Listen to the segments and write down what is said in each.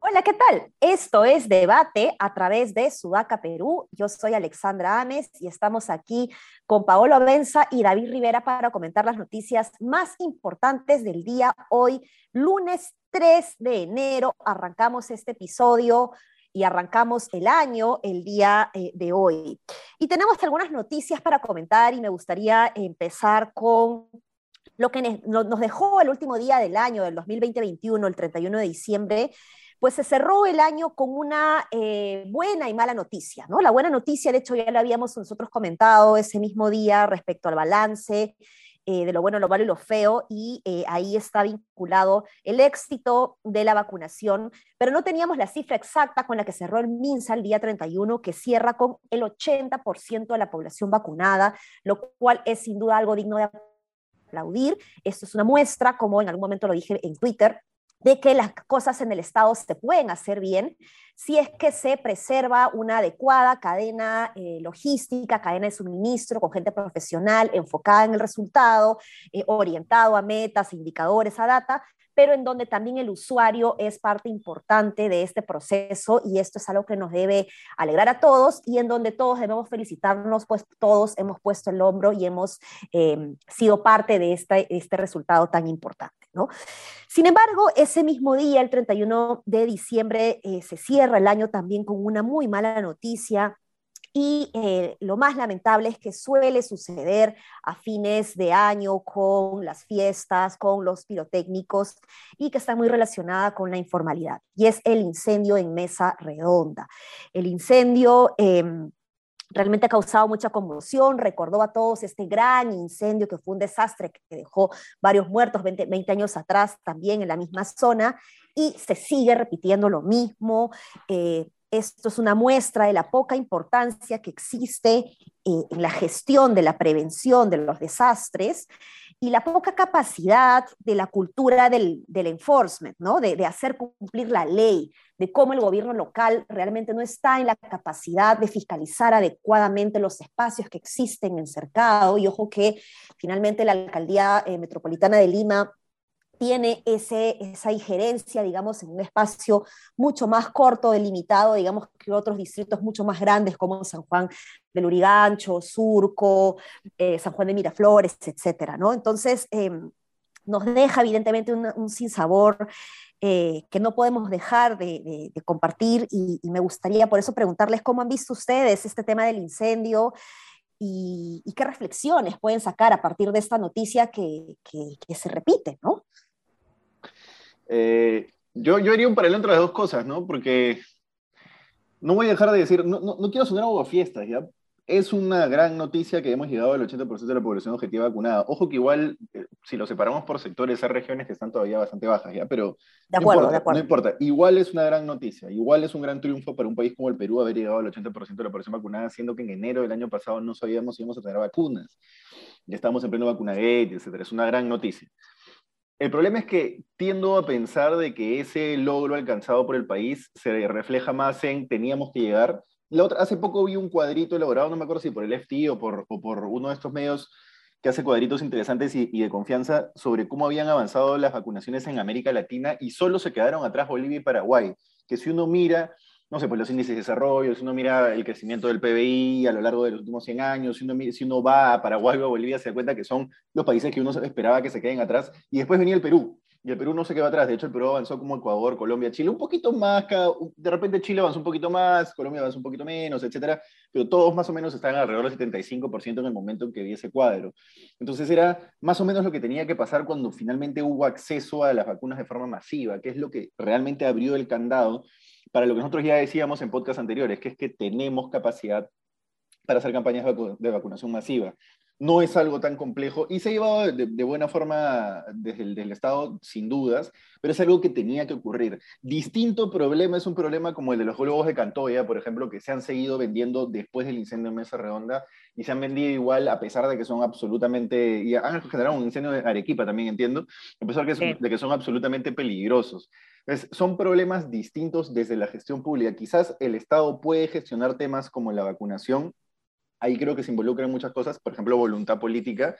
Hola, ¿qué tal? Esto es Debate a través de Sudaca Perú. Yo soy Alexandra Ames y estamos aquí con Paolo Benza y David Rivera para comentar las noticias más importantes del día hoy, lunes 3 de enero. Arrancamos este episodio y arrancamos el año el día eh, de hoy. Y tenemos algunas noticias para comentar y me gustaría empezar con lo que nos dejó el último día del año, del 2020-21, el 31 de diciembre, pues se cerró el año con una eh, buena y mala noticia, ¿no? La buena noticia, de hecho, ya la habíamos nosotros comentado ese mismo día respecto al balance eh, de lo bueno, lo malo y lo feo, y eh, ahí está vinculado el éxito de la vacunación, pero no teníamos la cifra exacta con la que cerró el MINSA el día 31, que cierra con el 80% de la población vacunada, lo cual es sin duda algo digno de aplaudir. Esto es una muestra, como en algún momento lo dije en Twitter, de que las cosas en el Estado se pueden hacer bien si es que se preserva una adecuada cadena eh, logística, cadena de suministro con gente profesional enfocada en el resultado, eh, orientado a metas, indicadores, a data, pero en donde también el usuario es parte importante de este proceso y esto es algo que nos debe alegrar a todos y en donde todos debemos felicitarnos, pues todos hemos puesto el hombro y hemos eh, sido parte de este, este resultado tan importante. ¿no? Sin embargo, ese mismo día, el 31 de diciembre, eh, se cierra el año también con una muy mala noticia y eh, lo más lamentable es que suele suceder a fines de año con las fiestas, con los pirotécnicos y que está muy relacionada con la informalidad. Y es el incendio en Mesa Redonda. El incendio... Em, realmente ha causado mucha conmoción, recordó a todos este gran incendio que fue un desastre que dejó varios muertos 20, 20 años atrás también en la misma zona y se sigue repitiendo lo mismo. Eh, esto es una muestra de la poca importancia que existe eh, en la gestión de la prevención de los desastres y la poca capacidad de la cultura del, enforcement, ¿no? De, de, hacer cumplir la ley, de cómo el gobierno local realmente no está en la capacidad de fiscalizar adecuadamente los espacios que existen en cercado. Y ojo que finalmente la alcaldía eh, metropolitana de Lima tiene ese, esa injerencia, digamos, en un espacio mucho más corto, delimitado, digamos, que otros distritos mucho más grandes como San Juan del Urigancho, Surco, eh, San Juan de Miraflores, etcétera, ¿no? Entonces, em, nos deja evidentemente un, sinsabor eh, que no podemos dejar de, compartir y, me gustaría por eso preguntarles cómo han visto ustedes este tema del incendio y, qué reflexiones pueden sacar a partir de esta noticia que, que se repite, ¿no? Eh, yo, yo haría un paralelo entre las dos cosas, ¿no? Porque no voy a dejar de decir, no, no, quiero sonar a fiestas, ¿ya? Es una gran noticia que hemos llegado al 80% de la población objetiva vacunada. Ojo que igual, eh, si lo separamos por sectores, hay regiones que están todavía bastante bajas, ¿ya? Pero de acuerdo, no, importa, de acuerdo. no importa. Igual es una gran noticia. Igual es un gran triunfo para un país como el Perú haber llegado al 80% de la población vacunada, siendo que en enero del año pasado no sabíamos si íbamos a tener vacunas. Ya estamos en pleno vacunagate, etc. Es una gran noticia. El problema es que tiendo a pensar de que ese logro alcanzado por el país se refleja más en teníamos que llegar. La otra, hace poco vi un cuadrito elaborado, no me acuerdo si por el FT o por, uno de estos medios que hace cuadritos interesantes y, y, de confianza sobre cómo habían avanzado las vacunaciones en América Latina y solo se quedaron atrás Bolivia y Paraguay. Que si uno mira no sé, pues los índices de desarrollo, si uno mira el crecimiento del PBI a lo largo de los últimos 100 años, si uno, si uno va a Paraguay o a Bolivia, se da cuenta que son los países que uno esperaba que se queden atrás. Y después venía el Perú, y el Perú no se quedó atrás. De hecho, el Perú avanzó como Ecuador, Colombia, Chile, un poquito más, de repente Chile avanzó un poquito más, Colombia avanzó un poquito menos, etcétera, pero todos más o menos están alrededor del 75% en el momento en que vi ese cuadro. Entonces era más o menos lo que tenía que pasar cuando finalmente hubo acceso a las vacunas de forma masiva, que es lo que realmente abrió el candado para lo que nosotros ya decíamos en podcast anteriores, que es que tenemos capacidad para hacer campañas de vacunación masiva. No es algo tan complejo y se ha llevado de, buena forma desde el Estado, sin dudas, pero es algo que tenía que ocurrir. Distinto problema es un problema como el de los globos de Cantoya, por ejemplo, que se han seguido vendiendo después del incendio en Mesa Redonda y se han vendido igual a pesar de que son absolutamente, y han generado un incendio de Arequipa también, entiendo, a pesar de que son absolutamente peligrosos. son problemas distintos desde la gestión pública. Quizás el Estado puede gestionar temas como la vacunación. Ahí creo que se involucran muchas cosas, por ejemplo, voluntad política.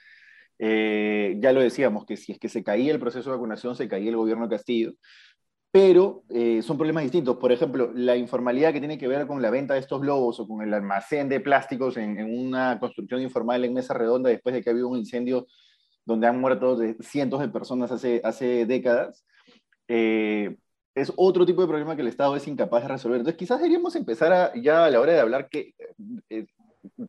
Eh, ya lo decíamos, que si es que se caía el proceso de vacunación, se caía el gobierno de Castillo pero eh, son problemas distintos. Por ejemplo, la informalidad que tiene que ver con la venta de estos globos o con el almacén de plásticos en, una construcción informal en mesa redonda después de que ha habido un incendio donde han muerto cientos de personas hace, hace décadas, eh, es otro tipo de problema que el Estado es incapaz de resolver. Entonces, quizás deberíamos empezar ya a la hora de hablar que, eh,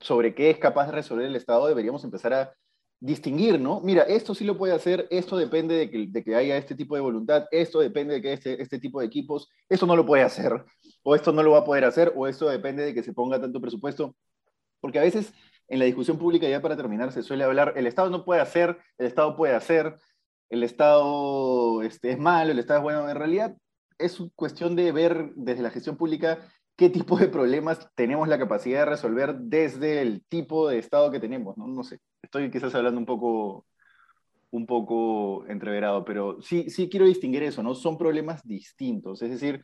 sobre qué es capaz de resolver el Estado, deberíamos empezar a distinguir, ¿no? Mira, esto sí lo puede hacer, esto depende de que, de que haya este tipo de voluntad, esto depende de que este, este tipo de equipos, esto no lo puede hacer, o esto no lo va a poder hacer, o esto depende de que se ponga tanto presupuesto, porque a veces en la discusión pública, ya para terminar, se suele hablar, el Estado no puede hacer, el Estado puede hacer, el Estado este, es malo, el Estado es bueno, en realidad es cuestión de ver desde la gestión pública qué tipo de problemas tenemos la capacidad de resolver desde el tipo de Estado que tenemos, ¿no? No sé, estoy quizás hablando un poco, un poco entreverado, pero sí, sí quiero distinguir eso, ¿no? Son problemas distintos, es decir,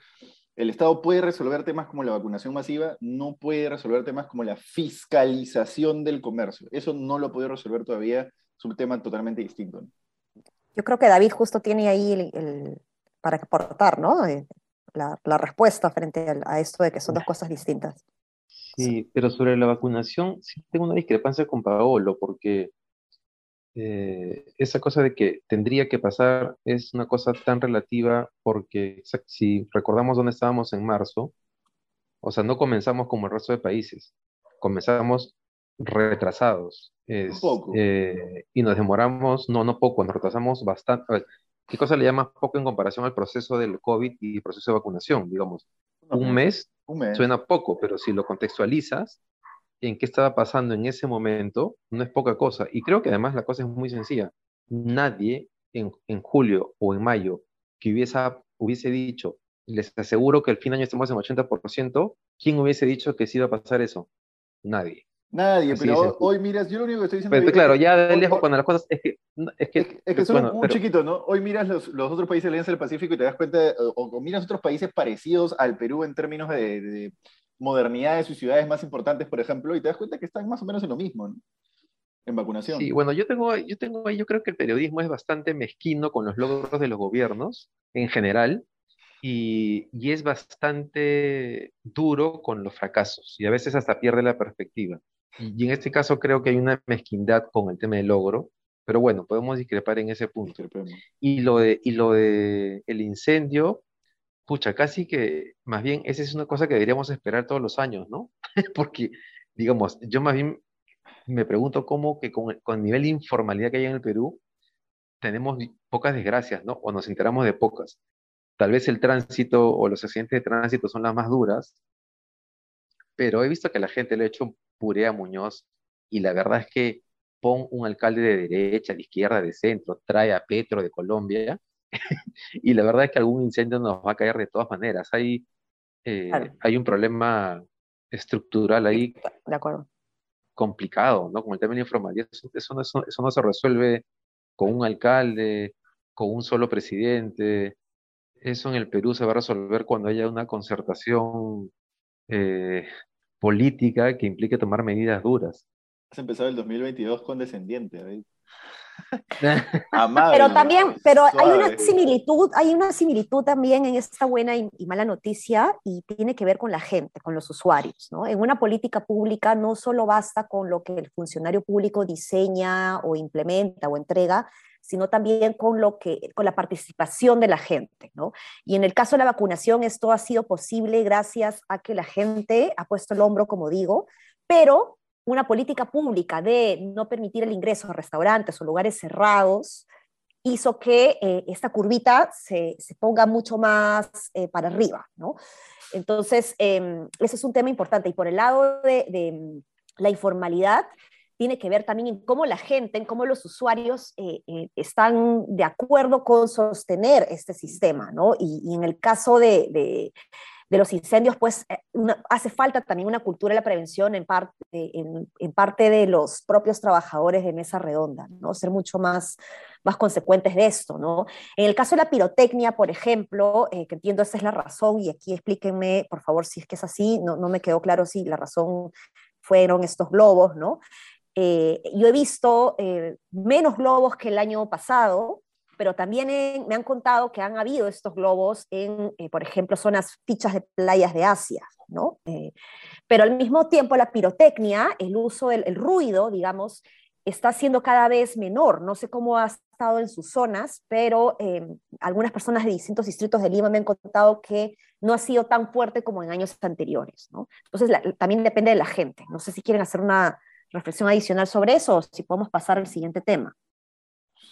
el Estado puede resolver temas como la vacunación masiva, no puede resolver temas como la fiscalización del comercio. Eso no lo puede resolver todavía, es un tema totalmente distinto. Yo creo que David justo tiene ahí el, para aportar, ¿no? Eh, la, respuesta frente a, esto de que son dos cosas distintas. Sí, pero sobre la vacunación sí tengo una discrepancia con Paolo, porque eh, esa cosa de que tendría que pasar es una cosa tan relativa porque si recordamos dónde estábamos en marzo, o sea, no comenzamos como el resto de países, comenzamos retrasados. Eh, y nos demoramos, no, no poco, nos retrasamos bastante. ¿Qué cosa le llama poco en comparación al proceso del COVID y el proceso de vacunación? Digamos, un mes, suena poco, pero si lo contextualizas en qué estaba pasando en ese momento, no es poca cosa. Y creo que además la cosa es muy sencilla. Nadie en, en julio o en mayo que hubiese, hubiese dicho, les aseguro que el fin de año estamos en 80%, ¿quién hubiese dicho que sí iba a pasar eso? Nadie. Nadie, pero hoy, miras, yo lo único que estoy diciendo... Pero, claro, ya de lejos cuando las cosas... Es que, es que, es, que son un chiquito, ¿no? Hoy miras los, los, otros países de la Alianza del Pacífico y te das cuenta, o, miras otros países parecidos al Perú en términos de, de, modernidad de sus ciudades más importantes, por ejemplo, y te das cuenta que están más o menos en lo mismo, ¿no? En vacunación. Sí, bueno, yo tengo, yo tengo yo creo que el periodismo es bastante mezquino con los logros de los gobiernos en general, y, y, es bastante duro con los fracasos y a veces hasta pierde la perspectiva. Y en este caso creo que hay una mezquindad con el tema del logro, pero bueno, podemos discrepar en ese punto. Y lo de, y lo de el incendio, pucha, casi que más bien esa es una cosa que deberíamos esperar todos los años, ¿no? Porque, digamos, yo más bien me pregunto cómo que con, con el nivel de informalidad que hay en el Perú, tenemos pocas desgracias, ¿no? O nos enteramos de pocas. Tal vez el tránsito o los accidentes de tránsito son las más duras, pero he visto que la gente le ha hecho puré a Muñoz y la verdad es que pon un alcalde de derecha, de izquierda, de centro, trae a Petro de Colombia y la verdad es que algún incendio nos va a caer de todas maneras. Hay, eh, hay un problema estructural ahí de acuerdo. complicado, ¿no? Como el tema de la informalidad, eso, no, eso, no se resuelve con un alcalde, con un solo presidente. Eso en el Perú se va a resolver cuando haya una concertación eh, política que implique tomar medidas duras. Has empezado el 2022 condescendiente, Amable, pero también, pero hay una similitud, hay una similitud también en esta buena y, mala noticia y tiene que ver con la gente, con los usuarios, ¿no? En una política pública no solo basta con lo que el funcionario público diseña o implementa o entrega, sino también con, lo que, con la participación de la gente. ¿no? Y en el caso de la vacunación, esto ha sido posible gracias a que la gente ha puesto el hombro, como digo, pero una política pública de no permitir el ingreso a restaurantes o lugares cerrados hizo que eh, esta curvita se, se, ponga mucho más eh, para arriba. ¿no? Entonces, eh, ese es un tema importante. Y por el lado de, de la informalidad, tiene que ver también en cómo la gente, en cómo los usuarios eh, eh, están de acuerdo con sostener este sistema, ¿no? Y, en el caso de, los incendios, pues eh, hace falta también una cultura de la prevención en parte, en, parte de los propios trabajadores de mesa redonda, ¿no? Ser mucho más, más consecuentes de esto, ¿no? En el caso de la pirotecnia, por ejemplo, eh, que entiendo esa es la razón, y aquí explíquenme, por favor, si es que es así, no, no me quedó claro si la razón fueron estos globos, ¿no? Eh, yo he visto menos globos que el año pasado, pero también me han contado que han habido estos globos en, eh, por ejemplo, zonas fichas de playas de Asia, ¿no? Eh, pero al mismo tiempo la pirotecnia, el uso, el, el, ruido, digamos, está siendo cada vez menor. No sé cómo ha estado en sus zonas, pero eh, algunas personas de distintos distritos de Lima me han contado que no ha sido tan fuerte como en años anteriores, ¿no? Entonces también depende de la gente. No sé si quieren hacer una reflexión adicional sobre eso o si podemos pasar al siguiente tema.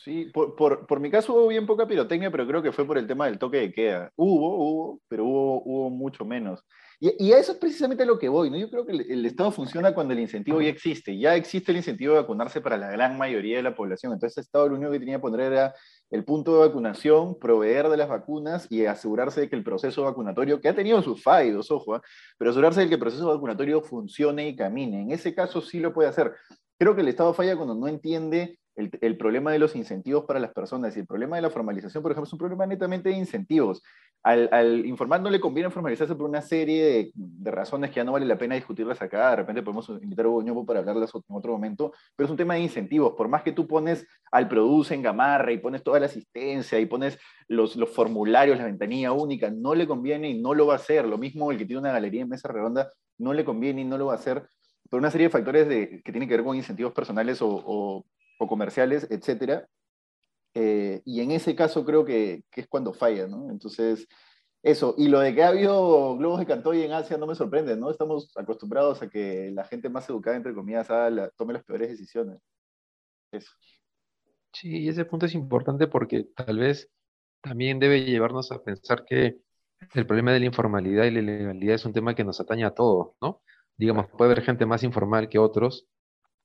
Sí, por, por, mi caso hubo bien poca pirotecnia, pero creo que fue por el tema del toque de queda. Hubo, hubo, pero hubo, hubo mucho menos. Y, a eso es precisamente lo que voy, ¿no? Yo creo que el, el, Estado funciona cuando el incentivo ya existe. Ya existe el incentivo de vacunarse para la gran mayoría de la población. Entonces el Estado lo único que tenía que poner era el punto de vacunación, proveer de las vacunas y asegurarse de que el proceso vacunatorio, que ha tenido sus fallos, ojo, ¿eh? pero asegurarse de que el proceso vacunatorio funcione y camine. En ese caso sí lo puede hacer. Creo que el Estado falla cuando no entiende el, problema de los incentivos para las personas y el problema de la formalización, por ejemplo, es un problema netamente de incentivos. Al, al informar no le conviene formalizarse por una serie de, razones que ya no vale la pena discutirlas acá, de repente podemos invitar a Hugo para hablarlas en otro momento, pero es un tema de incentivos. Por más que tú pones al produce en Gamarra y pones toda la asistencia y pones los, formularios, la ventanilla única, no le conviene y no lo va a hacer. Lo mismo el que tiene una galería en mesa redonda, no le conviene y no lo va a hacer por una serie de factores de, que tienen que ver con incentivos personales o comerciales, etcétera. Eh, y en ese caso creo que, es cuando falla, ¿no? Entonces, eso. Y lo de que ha habido globos de Cantoy en Asia no me sorprende, ¿no? Estamos acostumbrados a que la gente más educada, entre comillas, tome las peores decisiones. Eso. Sí, y ese punto es importante porque tal vez también debe llevarnos a pensar que el problema de la informalidad y la ilegalidad es un tema que nos atañe a todos, ¿no? Digamos, puede haber gente más informal que otros,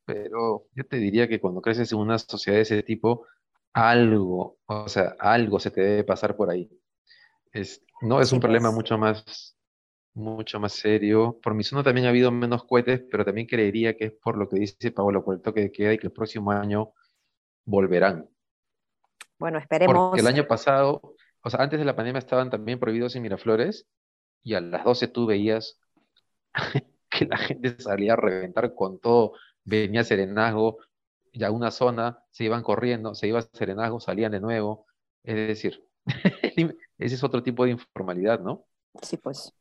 pero yo te diría que cuando creces en una sociedad de ese tipo, algo, o sea, algo se te debe pasar por ahí. Es, no es un problema mucho más, mucho más serio. Por mi zona también ha habido menos cohetes, pero también creería que es por lo que dice Paolo, por el toque de queda y que el próximo año volverán. Bueno, esperemos. Porque el año pasado, o sea, antes de la pandemia estaban también prohibidos en Miraflores y a las 12 tú veías que la gente salía a reventar con todo venía Serenazgo, ya una zona, se iban corriendo, se iba a Serenazgo, salían de nuevo. Es decir, ese es otro tipo de informalidad, ¿no? Sí, pues.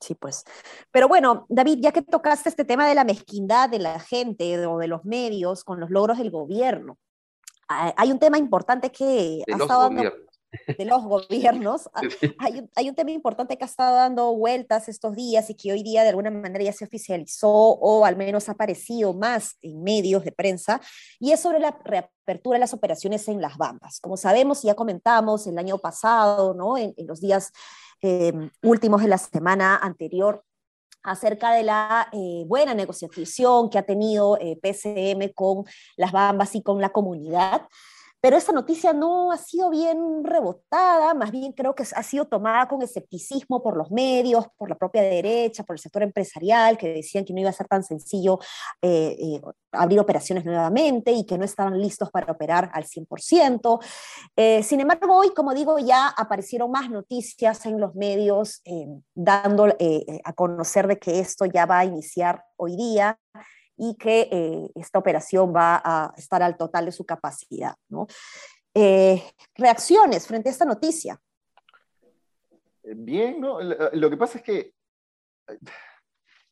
Sí, pues. Pero bueno, David, ya que tocaste este tema de la mezquindad de la gente o de los medios con los logros del gobierno, hay un tema importante que ha estado dando de los gobiernos. Ah, hay, hay, un tema importante que ha estado dando vueltas estos días y que hoy día de alguna manera ya se oficializó o al menos ha aparecido más en medios de prensa y es sobre la reapertura de las operaciones en las Bambas. Como sabemos, ya comentamos el año pasado, ¿no? en, los días eh, últimos de la semana anterior, acerca de la eh, buena negociación que ha tenido eh, PCM con las Bambas y con la comunidad pero esa noticia no ha sido bien rebotada, más bien creo que ha sido tomada con escepticismo por los medios, por la propia derecha, por el sector empresarial, que decían que no iba a ser tan sencillo eh, eh, abrir operaciones nuevamente y que no estaban listos para operar al 100%. Eh, sin embargo, hoy, como digo, ya aparecieron más noticias en los medios dando a conocer de que esto ya va a iniciar hoy día y que eh, esta operación va a estar al total de su capacidad. ¿no? Eh, reacciones frente a esta noticia. Eh, bien, ¿no? Lo que pasa es que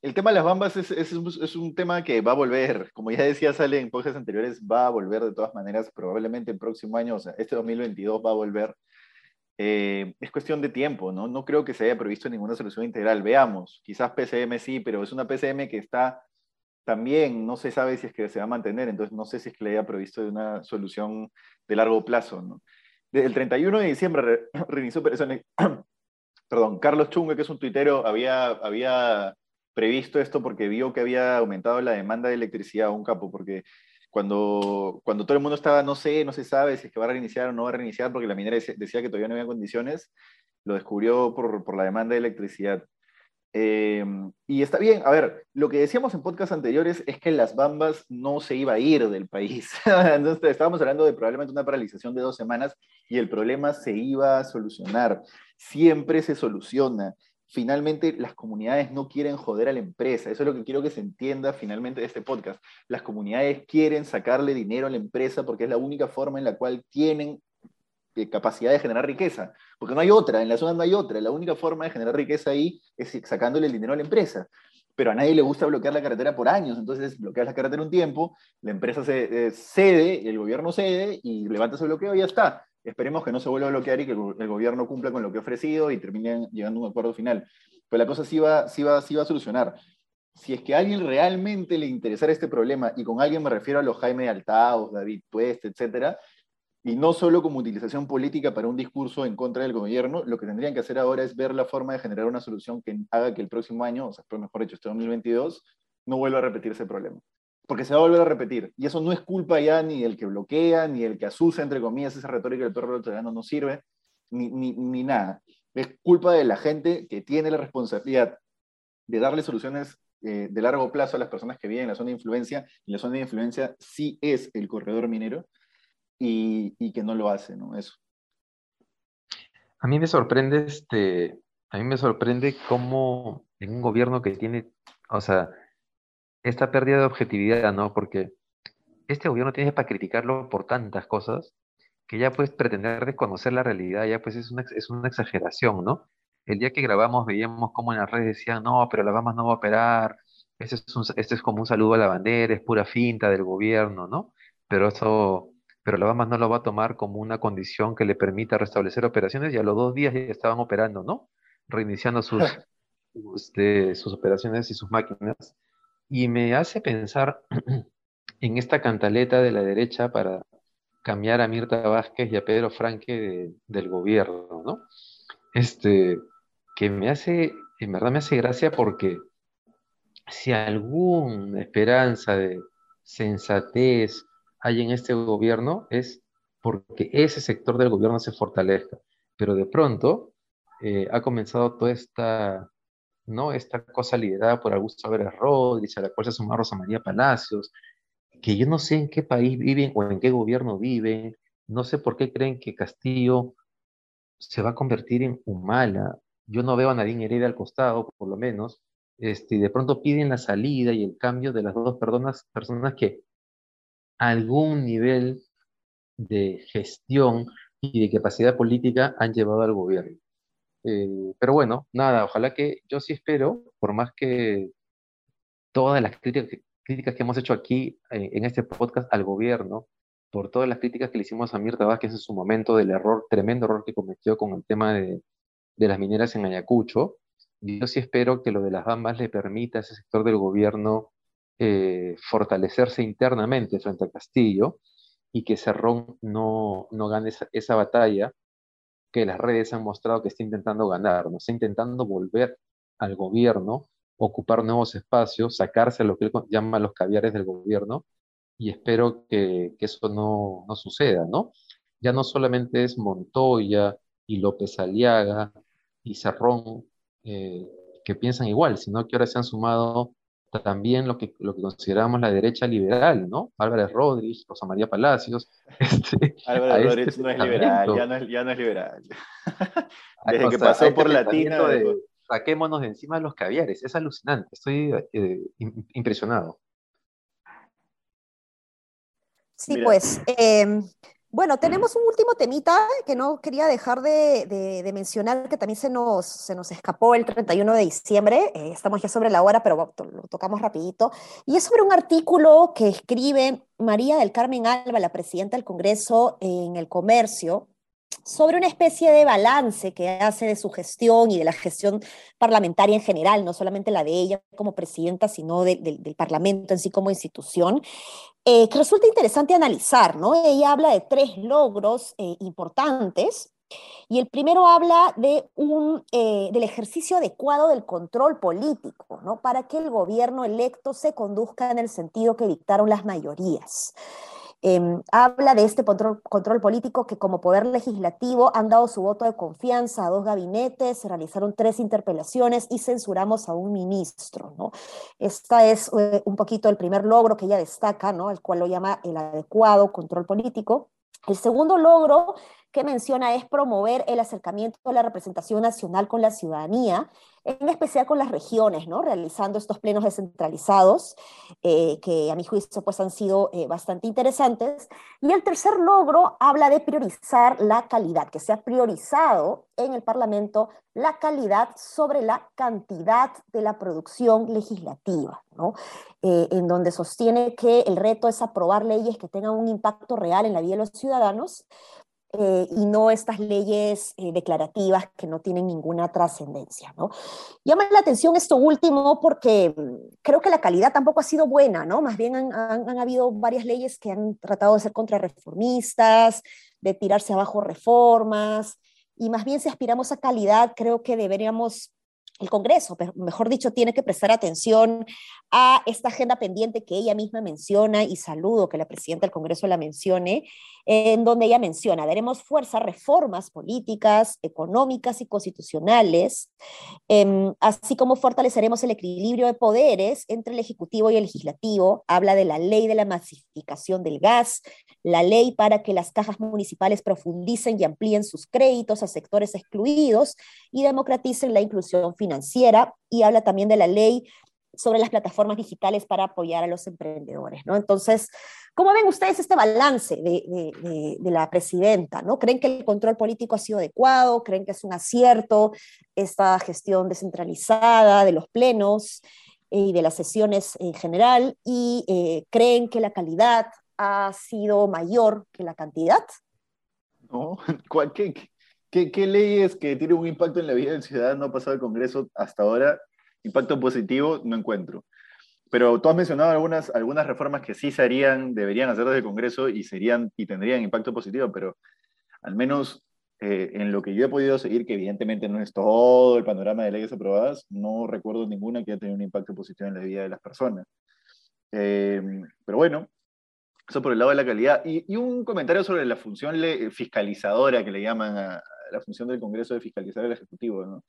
el tema de las bambas es, es, es, un tema que va a volver, como ya decía, sale en podcasts anteriores, va a volver de todas maneras, probablemente el próximo año, o sea, este 2022 va a volver. es cuestión de tiempo, ¿no? No creo que se haya previsto ninguna solución integral. Veamos, quizás PCM sí, pero es una PCM que está también no se sabe si es que se va a mantener, entonces no sé si es que le haya previsto una solución de largo plazo. ¿no? Desde el 31 de diciembre reinició operaciones, perdón, Carlos Chunga, que es un tuitero, había, había previsto esto porque vio que había aumentado la demanda de electricidad a un capo, porque cuando, cuando todo el mundo estaba, no sé, no se sabe si es que va a reiniciar o no va a reiniciar, porque la minera decía que todavía no había condiciones, lo descubrió por, por la demanda de electricidad. Eh, y está bien, a ver, lo que decíamos en podcast anteriores es que las Bambas no se iba a ir del país. Entonces estábamos hablando de probablemente una paralización de dos semanas y el problema se iba a solucionar. Siempre se soluciona. Finalmente, las comunidades no quieren joder a la empresa. Eso es lo que quiero que se entienda finalmente de este podcast. Las comunidades quieren sacarle dinero a la empresa porque es la única forma en la cual tienen capacidad de generar riqueza, porque no hay otra, en la zona no hay otra, la única forma de generar riqueza ahí es sacándole el dinero a la empresa, pero a nadie le gusta bloquear la carretera por años, entonces bloqueas la carretera un tiempo, la empresa se eh, cede, el gobierno cede y levanta ese bloqueo y ya está. Esperemos que no se vuelva a bloquear y que el gobierno cumpla con lo que ha ofrecido y terminen llegando a un acuerdo final. Pero la cosa sí va, sí va, sí va a solucionar si es que a alguien realmente le interesara este problema, y con alguien me refiero a los Jaime Altaos, David Pueste, etcétera, y no solo como utilización política para un discurso en contra del gobierno, lo que tendrían que hacer ahora es ver la forma de generar una solución que haga que el próximo año, o sea, mejor dicho, este 2022, no vuelva a repetirse el problema. Porque se va a volver a repetir. Y eso no es culpa ya ni del que bloquea, ni del que asusa, entre comillas, esa retórica del perro australiano no sirve, ni, ni, ni nada. Es culpa de la gente que tiene la responsabilidad de darle soluciones eh, de largo plazo a las personas que viven en la zona de influencia. Y la zona de influencia sí es el corredor minero y, que no lo hace, ¿no? Eso. A mí me sorprende este, a mí me sorprende cómo en un gobierno que tiene, o sea, esta pérdida de objetividad, ¿no? Porque este gobierno tiene para criticarlo por tantas cosas que ya puedes pretender desconocer la realidad, ya pues es una, es una exageración, ¿no? El día que grabamos veíamos cómo en las redes decían, no, pero la Bahamas no va a operar, este es, este es como un saludo a la bandera, es pura finta del gobierno, ¿no? Pero eso pero la Bahamas no lo va a tomar como una condición que le permita restablecer operaciones y a los dos días ya estaban operando, ¿no? Reiniciando sus, este, sus operaciones y sus máquinas. Y me hace pensar en esta cantaleta de la derecha para cambiar a Mirta Vázquez y a Pedro Franque del gobierno, ¿no? Este, que me hace, en verdad me hace gracia porque si alguna esperanza de sensatez hay en este gobierno es porque ese sector del gobierno se fortalezca. Pero de pronto eh, ha comenzado toda esta, ¿no? esta cosa liderada por Augusto Álvarez Rodríguez, a la cual se sumó Rosa María Palacios, que yo no sé en qué país viven o en qué gobierno viven, no sé por qué creen que Castillo se va a convertir en Humala. Yo no veo a Nadine Heredia al costado, por lo menos, este, y de pronto piden la salida y el cambio de las dos personas, personas que algún nivel de gestión y de capacidad política han llevado al gobierno. Eh, pero bueno, nada, ojalá que yo sí espero, por más que todas las críticas, que hemos hecho aquí eh, en este podcast al gobierno, por todas las críticas que le hicimos a Mirta Vázquez en su momento del error, tremendo error que cometió con el tema de, de las mineras en Ayacucho, yo sí espero que lo de las bambas le permita a ese sector del gobierno eh, fortalecerse internamente frente a Castillo y que Cerrón no, no gane esa, batalla que las redes han mostrado que está intentando ganar, ¿no? está intentando volver al gobierno, ocupar nuevos espacios, sacarse lo que él llama los caviares del gobierno, y espero que, eso no, no, suceda, ¿no? Ya no solamente es Montoya y López Aliaga y Cerrón eh, que piensan igual, sino que ahora se han sumado también lo que, lo que consideramos la derecha liberal, ¿no? Álvarez Rodríguez, Rosa María Palacios. Este, Álvarez este Rodríguez no es liberal, ya no es, ya no es liberal. Desde que pasó por Latina. De, saquémonos de encima de los caviares, es alucinante, estoy eh, impresionado. Sí, pues, eh, bueno, tenemos un último temita que no quería dejar de, mencionar, que también se nos, se nos escapó el 31 de diciembre, eh, estamos ya sobre la hora, pero lo tocamos rapidito, y es sobre un artículo que escribe María del Carmen Alba, la presidenta del Congreso en el Comercio, sobre una especie de balance que hace de su gestión y de la gestión parlamentaria en general, no solamente la de ella como presidenta, sino del Parlamento en sí como institución, eh, que resulta interesante analizar, ¿no? Ella habla de tres logros eh, importantes. Y el primero habla de un, eh, del ejercicio adecuado del control político, ¿no? para que el gobierno electo se conduzca en el sentido que dictaron las mayorías. Em, habla de este control, político que como poder legislativo han dado su voto de confianza a dos gabinetes, se realizaron tres interpelaciones y censuramos a un ministro. ¿no? Este es eh, un poquito el primer logro que ella destaca, ¿no? el cual lo llama el adecuado control político. El segundo logro que menciona es promover el acercamiento de la representación nacional con la ciudadanía, en especial con las regiones, ¿no? realizando estos plenos descentralizados, eh, que a mi juicio pues, han sido eh, bastante interesantes. Y el tercer logro habla de priorizar la calidad, que se ha priorizado en el Parlamento la calidad sobre la cantidad de la producción legislativa, ¿no? Eh, en donde sostiene que el reto es aprobar leyes que tengan un impacto real en la vida de los ciudadanos, eh, y no estas leyes eh, declarativas que no tienen ninguna trascendencia. ¿no? Llama la atención esto último porque mm, creo que la calidad tampoco ha sido buena, ¿no? más bien han, han, habido varias leyes que han tratado de ser contrarreformistas, de tirarse abajo reformas, y más bien si aspiramos a calidad, creo que deberíamos el Congreso, mejor dicho, tiene que prestar atención a esta agenda pendiente que ella misma menciona y saludo que la presidenta del Congreso la mencione, en donde ella menciona, daremos fuerza a reformas políticas, económicas y constitucionales, em, así como fortaleceremos el equilibrio de poderes entre el Ejecutivo y el Legislativo. Habla de la ley de la masificación del gas, la ley para que las cajas municipales profundicen y amplíen sus créditos a sectores excluidos y democraticen la inclusión financiera, y habla también de la ley sobre las plataformas digitales para apoyar a los emprendedores, ¿no? Entonces, ¿cómo ven ustedes este balance de, de, la presidenta, ¿no? ¿Creen que el control político ha sido adecuado? ¿Creen que es un acierto esta gestión descentralizada de los plenos y de las sesiones en general? ¿Y eh, creen que la calidad ha sido mayor que la cantidad? No, ¿qué, qué, leyes que tienen un impacto en la vida del ciudadano ha pasado el Congreso hasta ahora impacto positivo no encuentro. Pero tú has mencionado algunas, reformas que sí serían, deberían hacer desde el Congreso y, serían, y tendrían impacto positivo, pero al menos eh, en lo que yo he podido seguir, que evidentemente no es todo el panorama de leyes aprobadas, no recuerdo ninguna que haya tenido un impacto positivo en la vida de las personas. Eh, pero bueno, eso por el lado de la calidad. Y, un comentario sobre la función fiscalizadora que le llaman a, la función del Congreso de fiscalizar el Ejecutivo. ¿no?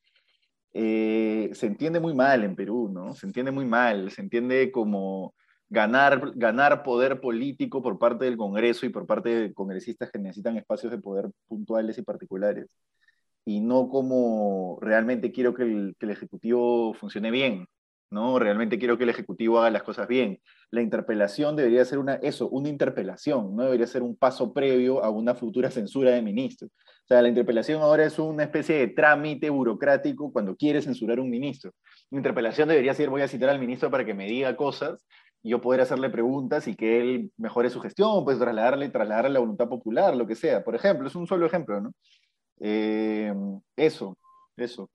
Eh, se entiende muy mal en Perú, ¿no? Se entiende muy mal, se entiende como ganar, ganar poder político por parte del Congreso y por parte de congresistas que necesitan espacios de poder puntuales y particulares, y no como realmente quiero que el, que el Ejecutivo funcione bien, ¿no? Realmente quiero que el Ejecutivo haga las cosas bien. La interpelación debería ser una, eso, una interpelación, no debería ser un paso previo a una futura censura de ministros. O sea, la interpelación ahora es una especie de trámite burocrático cuando quiere censurar un ministro. La interpelación debería ser, voy a citar al ministro para que me diga cosas, y yo poder hacerle preguntas y que él mejore su gestión, pues trasladarle, trasladarle la voluntad popular, lo que sea. Por ejemplo, es un solo ejemplo, ¿no? Eh, eso, eso.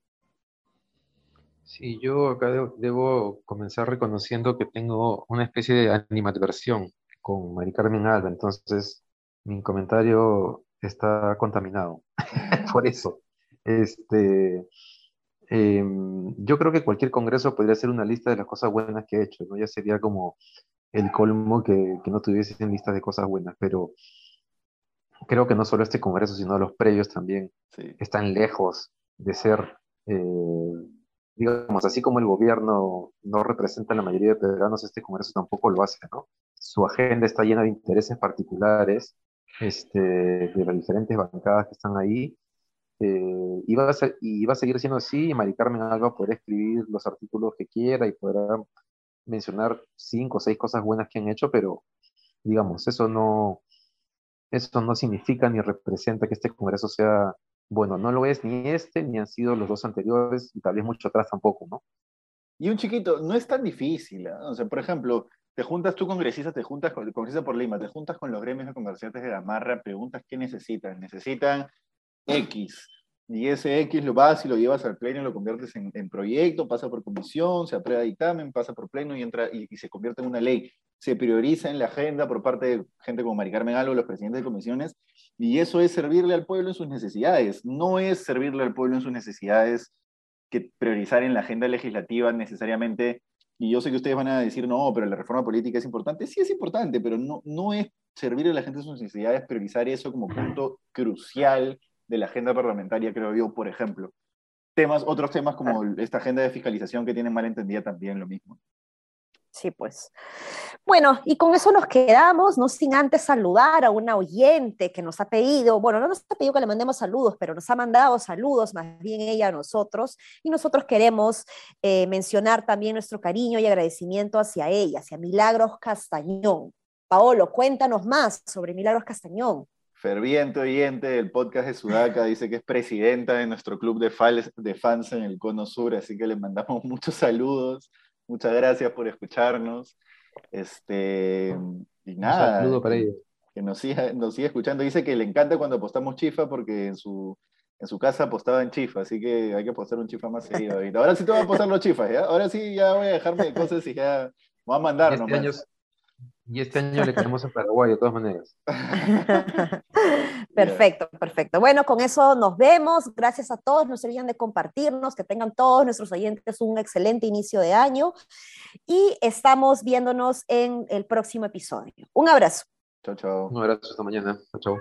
Sí, yo acá debo, comenzar reconociendo que tengo una especie de animadversión con Mari Carmen Alba, entonces mi comentario está contaminado. Por eso. Este, em, yo creo que cualquier congreso podría hacer una lista de las cosas buenas que ha hecho, ¿no? Ya sería como el colmo que, que no tuviesen lista de cosas buenas, pero creo que no solo este congreso, sino los previos también sí. están lejos de ser, eh, digamos, así como el gobierno no representa a la mayoría de peruanos, este congreso tampoco lo hace, ¿no? Su agenda está llena de intereses particulares este, de las diferentes bancadas que están ahí. Eh, y, va a y va a seguir siendo así, y Mari Carmen Alba podrá escribir los artículos que quiera y podrá mencionar cinco o seis cosas buenas que han hecho, pero digamos, eso no, eso no significa ni representa que este Congreso sea bueno, no lo es ni este, ni han sido los dos anteriores, y tal vez mucho atrás tampoco, ¿no? Y un chiquito, no es tan difícil, ¿eh? o sea, por ejemplo, te juntas tú congresista, te juntas con por Lima, te juntas con los gremios de comerciantes de Gamarra, preguntas qué necesitan. Necesitan X. Y ese X lo vas y lo llevas al pleno, lo conviertes en, en proyecto, pasa por comisión, se aprueba dictamen, pasa por pleno y entra y, y, se convierte en una ley. Se prioriza en la agenda por parte de gente como Mari Carmen Algo, los presidentes de comisiones, y eso es servirle al pueblo en sus necesidades. No es servirle al pueblo en sus necesidades que priorizar en la agenda legislativa necesariamente y yo sé que ustedes van a decir, no, pero la reforma política es importante. Sí es importante, pero no, no es servir a la gente sus necesidades, priorizar eso como punto crucial de la agenda parlamentaria, creo yo, por ejemplo. Temas, otros temas como esta agenda de fiscalización que tienen mal entendida también lo mismo. Sí, pues. Bueno, y con eso nos quedamos, no sin antes saludar a una oyente que nos ha pedido, bueno, no nos ha pedido que le mandemos saludos, pero nos ha mandado saludos, más bien ella a nosotros, y nosotros queremos eh, mencionar también nuestro cariño y agradecimiento hacia ella, hacia Milagros Castañón. Paolo, cuéntanos más sobre Milagros Castañón. Ferviente oyente del podcast de Sudaca, dice que es presidenta de nuestro club de fans en el Cono Sur, así que le mandamos muchos saludos Muchas gracias por escucharnos. Este, y nada. Un saludo para ella. Que nos siga, nos siga escuchando. Dice que le encanta cuando apostamos chifa porque en su, en su casa apostaba en chifa, así que hay que apostar un chifa más seguido. Ahora sí te voy a apostar los chifas, ¿ya? Ahora sí ya voy a dejarme de cosas y ya voy a mandar este nomás. Y este año le queremos a Paraguay, de todas maneras. perfecto, perfecto. Bueno, con eso nos vemos. Gracias a todos. No se olviden de compartirnos, que tengan todos nuestros oyentes un excelente inicio de año. Y estamos viéndonos en el próximo episodio. Un abrazo. Chao, chao. Un abrazo, hasta mañana. Chao, chao.